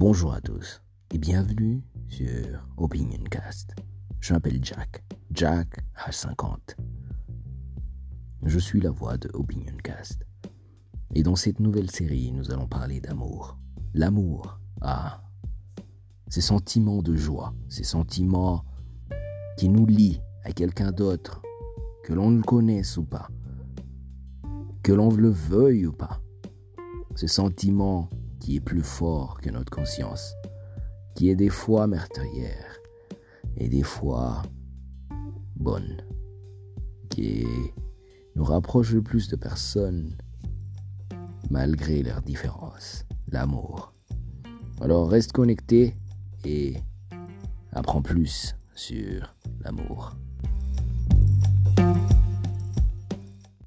Bonjour à tous et bienvenue sur Opinioncast. Je m'appelle Jack, Jack H50. Je suis la voix de Opinioncast. Et dans cette nouvelle série, nous allons parler d'amour. L'amour, ah, ces sentiments de joie, ces sentiments qui nous lient à quelqu'un d'autre, que l'on le connaisse ou pas, que l'on le veuille ou pas. Ce sentiment est plus fort que notre conscience, qui est des fois meurtrière et des fois bonne, qui nous rapproche le plus de personnes malgré leurs différences, l'amour. Alors reste connecté et apprends plus sur l'amour.